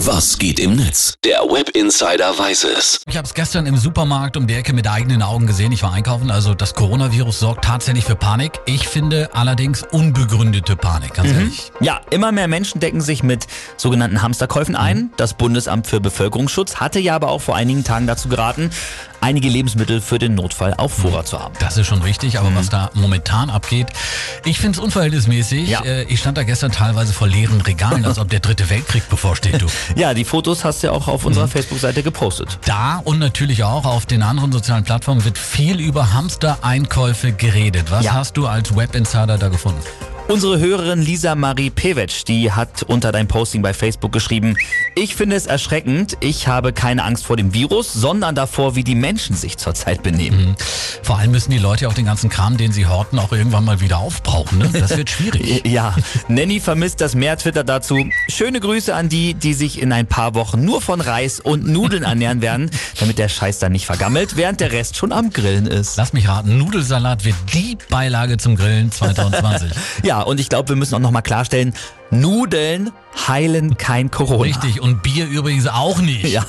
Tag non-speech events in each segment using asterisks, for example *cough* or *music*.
Was geht im Netz? Der Web Insider weiß es. Ich habe es gestern im Supermarkt um die Ecke mit eigenen Augen gesehen. Ich war einkaufen. Also das Coronavirus sorgt tatsächlich für Panik. Ich finde allerdings unbegründete Panik, ganz ehrlich. Ja, immer mehr Menschen decken sich mit sogenannten Hamsterkäufen ein. Das Bundesamt für Bevölkerungsschutz hatte ja aber auch vor einigen Tagen dazu geraten, einige Lebensmittel für den Notfall auf Vorrat zu haben. Das ist schon richtig, aber was da momentan abgeht, ich finde es unverhältnismäßig. Ja. Äh, Ich stand da gestern teilweise vor leeren Regalen, als ob der dritte Weltkrieg bevorsteht, du. *laughs* Ja, die Fotos hast du ja auch auf unserer Facebook-Seite gepostet. Da und natürlich auch auf den anderen sozialen Plattformen wird viel über Hamster-Einkäufe geredet. Was Ja. hast du als Web-Insider da gefunden? Unsere Hörerin Lisa Marie Pewetsch, die hat unter dein Posting bei Facebook geschrieben, ich finde es erschreckend, ich habe keine Angst vor dem Virus, sondern davor, wie die Menschen sich zurzeit benehmen. Vor allem müssen die Leute auch den ganzen Kram, den sie horten, auch irgendwann mal wieder aufbrauchen. Ne? Das wird schwierig. *laughs* Ja, Nanny vermisst das Meer, Twitter dazu. Schöne Grüße an die, die sich in ein paar Wochen nur von Reis und Nudeln ernähren werden, damit der Scheiß dann nicht vergammelt, während der Rest schon am Grillen ist. Lass mich raten, Nudelsalat wird die Beilage zum Grillen *laughs* 2020. Ja, und ich glaube, wir müssen auch nochmal klarstellen, Nudeln heilen kein Corona. Richtig, und Bier übrigens auch nicht. Ja.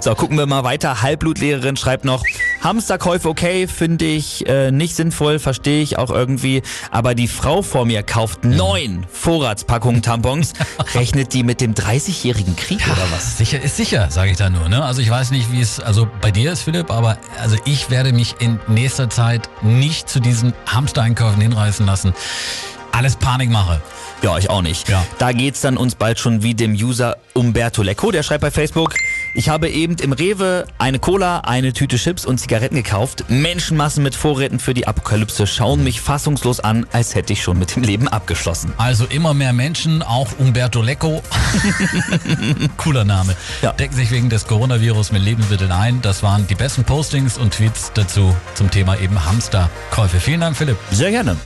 So, gucken wir mal weiter. Halbblutlehrerin schreibt noch, Hamsterkäufe okay, finde ich äh, nicht sinnvoll, verstehe ich auch irgendwie. Aber die Frau vor mir kauft neun Vorratspackungen Tampons. *laughs* Rechnet die mit dem 30-jährigen Krieg oder was? Sicher ist sicher, sage ich da nur. Ne? Also ich weiß nicht, wie es also bei dir ist, Philipp, aber also ich werde mich in nächster Zeit nicht zu diesen Hamstereinkäufen hinreißen lassen. Alles Panikmache. Ja, ich auch nicht. Ja. Da geht's dann uns bald schon wie dem User Umberto Lecco, der schreibt bei Facebook, ich habe eben im Rewe eine Cola, eine Tüte Chips und Zigaretten gekauft. Menschenmassen mit Vorräten für die Apokalypse schauen mich fassungslos an, als hätte ich schon mit dem Leben abgeschlossen. Also immer mehr Menschen, auch Umberto Lecco, *laughs* cooler Name, Ja. decken sich wegen des Coronavirus mit Lebensmitteln ein. Das waren die besten Postings und Tweets dazu zum Thema eben Hamsterkäufe. Vielen Dank, Philipp. Sehr gerne.